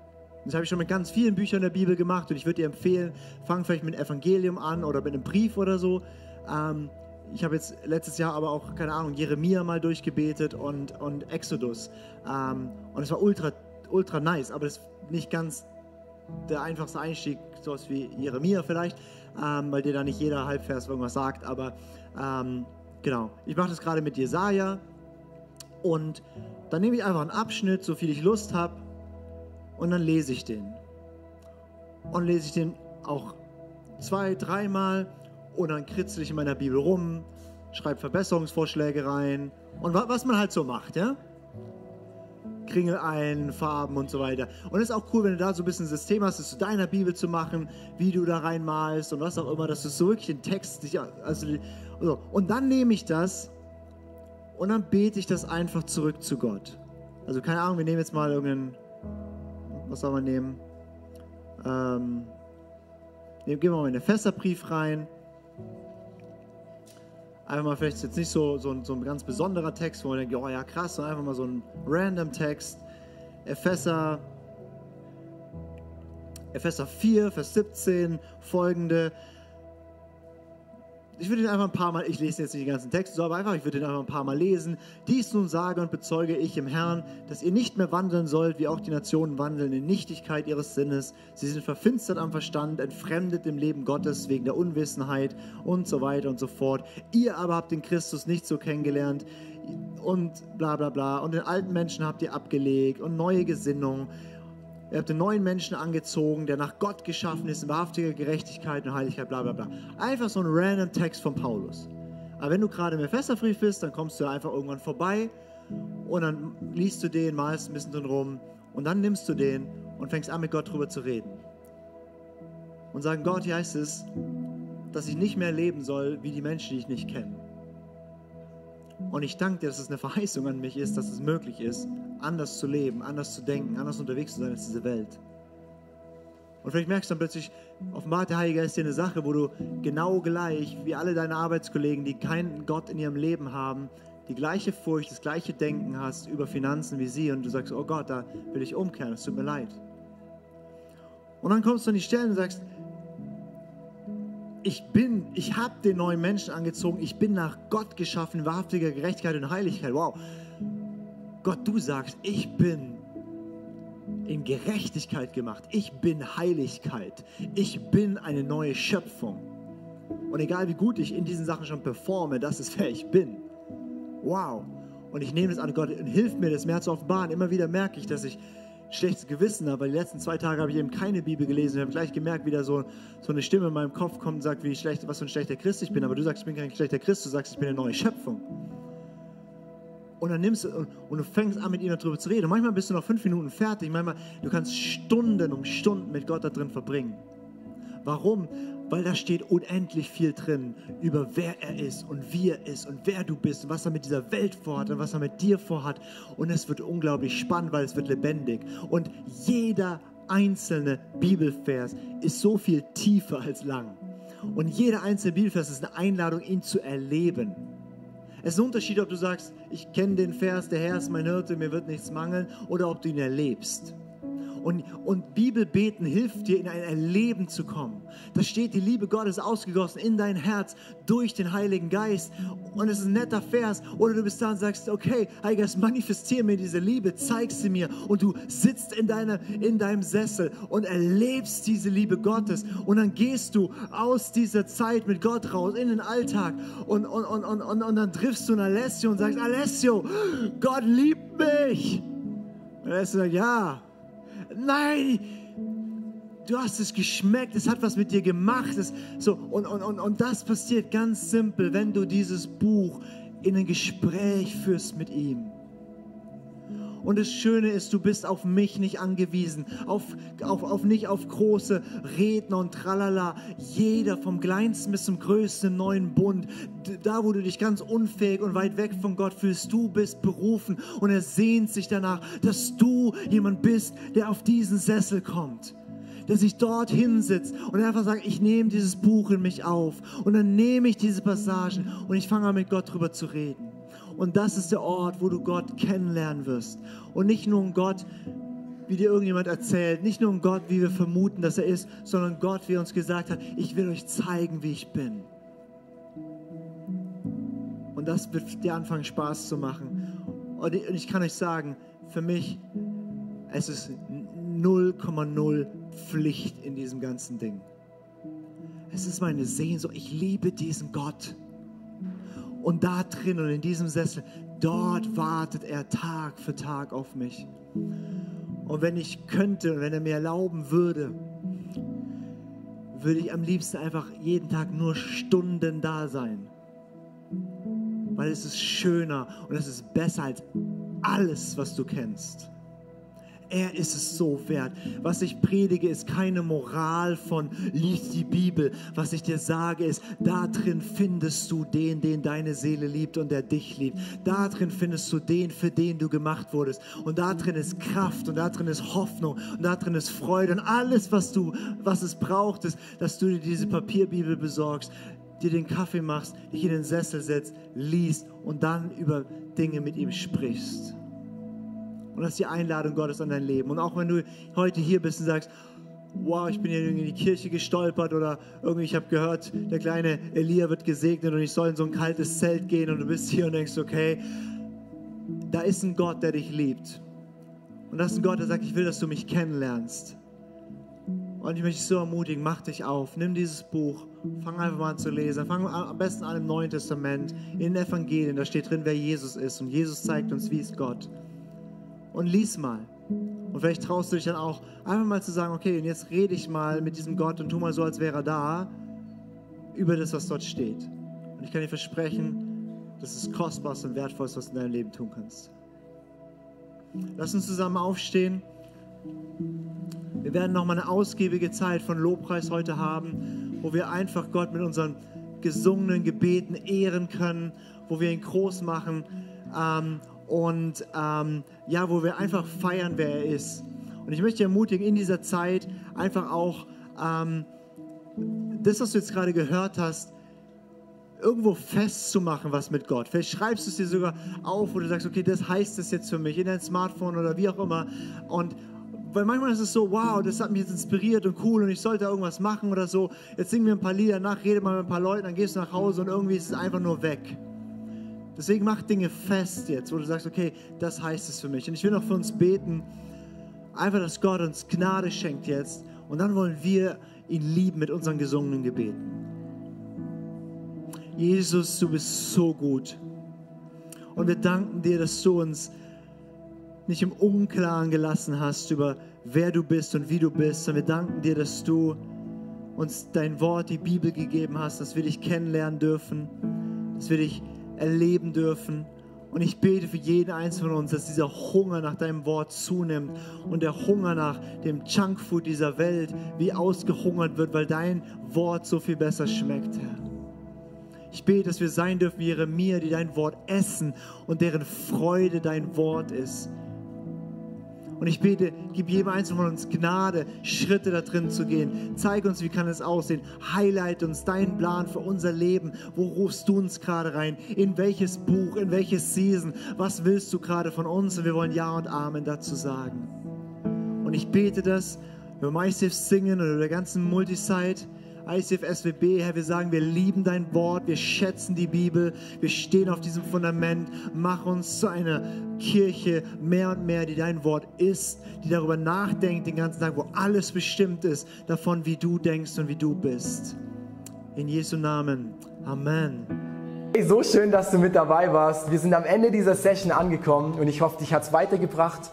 Das habe ich schon mit ganz vielen Büchern der Bibel gemacht und ich würde dir empfehlen, fang vielleicht mit einem Evangelium an oder mit einem Brief oder so. Ähm, ich habe jetzt letztes Jahr aber auch, keine Ahnung, Jeremia mal durchgebetet und, und Exodus. Ähm, und es war ultra, ultra nice, aber das ist nicht ganz der einfachste Einstieg, sowas wie Jeremia vielleicht, ähm, weil dir da nicht jeder Halbvers irgendwas sagt. Aber ähm, genau, ich mache das gerade mit Jesaja und dann nehme ich einfach einen Abschnitt, so viel ich Lust habe, und dann lese ich den. Und lese ich den auch zwei, dreimal und dann kritzel ich in meiner Bibel rum, schreibe Verbesserungsvorschläge rein und was man halt so macht, ja? Kringel ein, Farben und so weiter. Und es ist auch cool, wenn du da so ein bisschen ein System hast, das zu deiner Bibel zu machen, wie du da reinmalst und was auch immer, dass du so wirklich den Text, also, und dann nehme ich das und dann bete ich das einfach zurück zu Gott. Also keine Ahnung, wir nehmen jetzt mal irgendeinen, was soll man nehmen? Ähm, gehen wir mal in den Epheserbrief rein einfach mal vielleicht jetzt nicht so, so, ein, so ein ganz besonderer Text, wo man denkt, oh ja krass, sondern einfach mal so ein random Text. Epheser, Epheser 4, Vers 17, folgende ich würde ihn einfach ein paar Mal, ich lese jetzt nicht den ganzen Text, so, aber einfach, ich würde ihn einfach ein paar Mal lesen. Dies nun sage und bezeuge ich im Herrn, dass ihr nicht mehr wandeln sollt, wie auch die Nationen wandeln, in Nichtigkeit ihres Sinnes. Sie sind verfinstert am Verstand, entfremdet im Leben Gottes wegen der Unwissenheit und so weiter und so fort. Ihr aber habt den Christus nicht so kennengelernt und bla bla bla. Und den alten Menschen habt ihr abgelegt und neue Gesinnung ihr habt den neuen Menschen angezogen, der nach Gott geschaffen ist, in wahrhaftiger Gerechtigkeit und Heiligkeit, bla bla bla. Einfach so ein random Text von Paulus. Aber wenn du gerade im Epheserbrief bist, dann kommst du einfach irgendwann vorbei und dann liest du den, malst ein bisschen drin rum und dann nimmst du den und fängst an, mit Gott drüber zu reden. Und sagen, Gott, hier heißt es, dass ich nicht mehr leben soll wie die Menschen, die ich nicht kenne. Und ich danke dir, dass es eine Verheißung an mich ist, dass es möglich ist, anders zu leben, anders zu denken, anders unterwegs zu sein als diese Welt. Und vielleicht merkst du dann plötzlich, offenbart der Heilige Geist dir eine Sache, wo du genau gleich wie alle deine Arbeitskollegen, die keinen Gott in ihrem Leben haben, die gleiche Furcht, das gleiche Denken hast über Finanzen wie sie und du sagst, oh Gott, da will ich umkehren, es tut mir leid. Und dann kommst du an die Stelle und sagst, ich bin, ich habe den neuen Menschen angezogen, ich bin nach Gott geschaffen, wahrhaftiger Gerechtigkeit und Heiligkeit. Wow. Gott, du sagst, ich bin in Gerechtigkeit gemacht. Ich bin Heiligkeit. Ich bin eine neue Schöpfung. Und egal wie gut ich in diesen Sachen schon performe, das ist wer ich bin. Wow. Und ich nehme das an Gott und hilft mir, das mehr zu offenbaren. Immer wieder merke ich, dass ich schlechtes Gewissen weil die letzten zwei Tage habe ich eben keine Bibel gelesen. Ich habe gleich gemerkt, wie da so, so eine Stimme in meinem Kopf kommt und sagt, wie schlecht, was für ein schlechter Christ ich bin. Aber du sagst, ich bin kein schlechter Christ, du sagst, ich bin eine neue Schöpfung. Und dann nimmst du und, und du fängst an, mit ihm darüber zu reden. Und manchmal bist du noch fünf Minuten fertig. Manchmal, du kannst Stunden um Stunden mit Gott da drin verbringen. Warum? Weil da steht unendlich viel drin über wer er ist und wie er ist und wer du bist und was er mit dieser Welt vorhat und was er mit dir vorhat. Und es wird unglaublich spannend, weil es wird lebendig. Und jeder einzelne Bibelvers ist so viel tiefer als lang. Und jeder einzelne Bibelvers ist eine Einladung, ihn zu erleben. Es ist ein Unterschied, ob du sagst, ich kenne den Vers, der Herr ist mein Hirte, mir wird nichts mangeln, oder ob du ihn erlebst. Und, und Bibelbeten hilft dir, in ein Erleben zu kommen. Da steht, die Liebe Gottes ausgegossen in dein Herz durch den Heiligen Geist. Und es ist ein netter Vers. Oder du bist da und sagst, okay, Heiliger Geist, manifestiere mir diese Liebe, zeig sie mir. Und du sitzt in, deiner, in deinem Sessel und erlebst diese Liebe Gottes. Und dann gehst du aus dieser Zeit mit Gott raus in den Alltag. Und, und, und, und, und, und dann triffst du einen Alessio und sagst, Alessio, Gott liebt mich. Und Alessio sagt, ja, Nein, du hast es geschmeckt, es hat was mit dir gemacht. Es, so, und, und, und, und das passiert ganz simpel, wenn du dieses Buch in ein Gespräch führst mit ihm. Und das Schöne ist, du bist auf mich nicht angewiesen, auf, auf, auf nicht auf große Redner und tralala. Jeder vom kleinsten bis zum größten neuen Bund, da wo du dich ganz unfähig und weit weg von Gott fühlst, du bist berufen und er sehnt sich danach, dass du jemand bist, der auf diesen Sessel kommt der sich dort hinsetzt und einfach sagt, ich nehme dieses Buch in mich auf und dann nehme ich diese Passagen und ich fange an mit Gott drüber zu reden. Und das ist der Ort, wo du Gott kennenlernen wirst. Und nicht nur um Gott, wie dir irgendjemand erzählt, nicht nur um Gott, wie wir vermuten, dass er ist, sondern Gott, wie er uns gesagt hat, ich will euch zeigen, wie ich bin. Und das wird dir anfangen, Spaß zu machen. Und ich kann euch sagen, für mich, es ist 0,0 Pflicht in diesem ganzen Ding. Es ist meine Sehnsucht. Ich liebe diesen Gott. Und da drin und in diesem Sessel, dort wartet er Tag für Tag auf mich. Und wenn ich könnte wenn er mir erlauben würde, würde ich am liebsten einfach jeden Tag nur Stunden da sein. Weil es ist schöner und es ist besser als alles, was du kennst. Er ist es so wert. Was ich predige, ist keine Moral von lies die Bibel. Was ich dir sage, ist, da drin findest du den, den deine Seele liebt und der dich liebt. Da drin findest du den, für den du gemacht wurdest. Und da drin ist Kraft und da drin ist Hoffnung und da drin ist Freude und alles, was du, was es braucht, ist, dass du dir diese Papierbibel besorgst, dir den Kaffee machst, dich in den Sessel setzt, liest und dann über Dinge mit ihm sprichst. Und das ist die Einladung Gottes an dein Leben. Und auch wenn du heute hier bist und sagst, wow, ich bin hier irgendwie in die Kirche gestolpert oder irgendwie, ich habe gehört, der kleine Elia wird gesegnet und ich soll in so ein kaltes Zelt gehen und du bist hier und denkst, okay, da ist ein Gott, der dich liebt. Und das ist ein Gott, der sagt, ich will, dass du mich kennenlernst. Und ich möchte dich so ermutigen, mach dich auf, nimm dieses Buch, fang einfach mal an zu lesen. Fang am besten an im Neuen Testament, in den Evangelien, da steht drin, wer Jesus ist. Und Jesus zeigt uns, wie ist Gott und lies mal. Und vielleicht traust du dich dann auch einfach mal zu sagen, okay, und jetzt rede ich mal mit diesem Gott und tu mal so, als wäre er da, über das, was dort steht. Und ich kann dir versprechen, das ist kostbarste und wertvollste, was du in deinem Leben tun kannst. Lass uns zusammen aufstehen. Wir werden noch mal eine ausgiebige Zeit von Lobpreis heute haben, wo wir einfach Gott mit unseren gesungenen Gebeten ehren können, wo wir ihn groß machen ähm, und ähm, ja, wo wir einfach feiern, wer er ist. Und ich möchte ermutigen, in dieser Zeit einfach auch ähm, das, was du jetzt gerade gehört hast, irgendwo festzumachen, was mit Gott. Vielleicht schreibst du es dir sogar auf, wo du sagst, okay, das heißt es jetzt für mich, in dein Smartphone oder wie auch immer. Und weil manchmal ist es so, wow, das hat mich jetzt inspiriert und cool und ich sollte irgendwas machen oder so. Jetzt singen wir ein paar Lieder nach, rede mal mit ein paar Leuten, dann gehst du nach Hause und irgendwie ist es einfach nur weg. Deswegen mach Dinge fest jetzt, wo du sagst, okay, das heißt es für mich. Und ich will noch für uns beten, einfach, dass Gott uns Gnade schenkt jetzt. Und dann wollen wir ihn lieben mit unseren gesungenen Gebeten. Jesus, du bist so gut. Und wir danken dir, dass du uns nicht im Unklaren gelassen hast über wer du bist und wie du bist. Und wir danken dir, dass du uns dein Wort, die Bibel gegeben hast, dass wir dich kennenlernen dürfen, dass wir dich erleben dürfen. Und ich bete für jeden Einzelnen von uns, dass dieser Hunger nach deinem Wort zunimmt und der Hunger nach dem Junkfood dieser Welt wie ausgehungert wird, weil dein Wort so viel besser schmeckt, Herr. Ich bete, dass wir sein dürfen wie Jeremia, die dein Wort essen und deren Freude dein Wort ist. Und ich bete, gib jedem Einzelnen von uns Gnade, Schritte da drin zu gehen. Zeig uns, wie kann es aussehen. Highlight uns deinen Plan für unser Leben. Wo rufst du uns gerade rein? In welches Buch, in welches Season? Was willst du gerade von uns? Und wir wollen Ja und Amen dazu sagen. Und ich bete das über MySafe singen oder der ganzen Multisite ICF SWB, Herr, wir sagen, wir lieben dein Wort, wir schätzen die Bibel, wir stehen auf diesem Fundament. Mach uns zu einer Kirche mehr und mehr, die dein Wort ist, die darüber nachdenkt den ganzen Tag, wo alles bestimmt ist davon, wie du denkst und wie du bist. In Jesu Namen. Amen. Hey, so schön, dass du mit dabei warst. Wir sind am Ende dieser Session angekommen und ich hoffe, dich hat es weitergebracht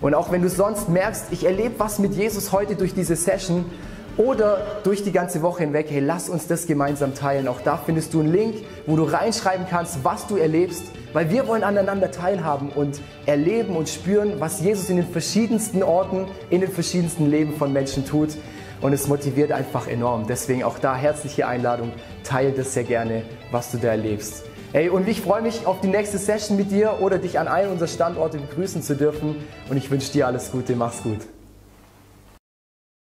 Und auch wenn du sonst merkst, ich erlebe was mit Jesus heute durch diese Session, oder durch die ganze Woche hinweg, hey, lass uns das gemeinsam teilen. Auch da findest du einen Link, wo du reinschreiben kannst, was du erlebst, weil wir wollen aneinander teilhaben und erleben und spüren, was Jesus in den verschiedensten Orten, in den verschiedensten Leben von Menschen tut. Und es motiviert einfach enorm. Deswegen auch da herzliche Einladung, teile das sehr gerne, was du da erlebst. Hey, und ich freue mich auf die nächste Session mit dir oder dich an einem unserer Standorte begrüßen zu dürfen. Und ich wünsche dir alles Gute. Mach's gut.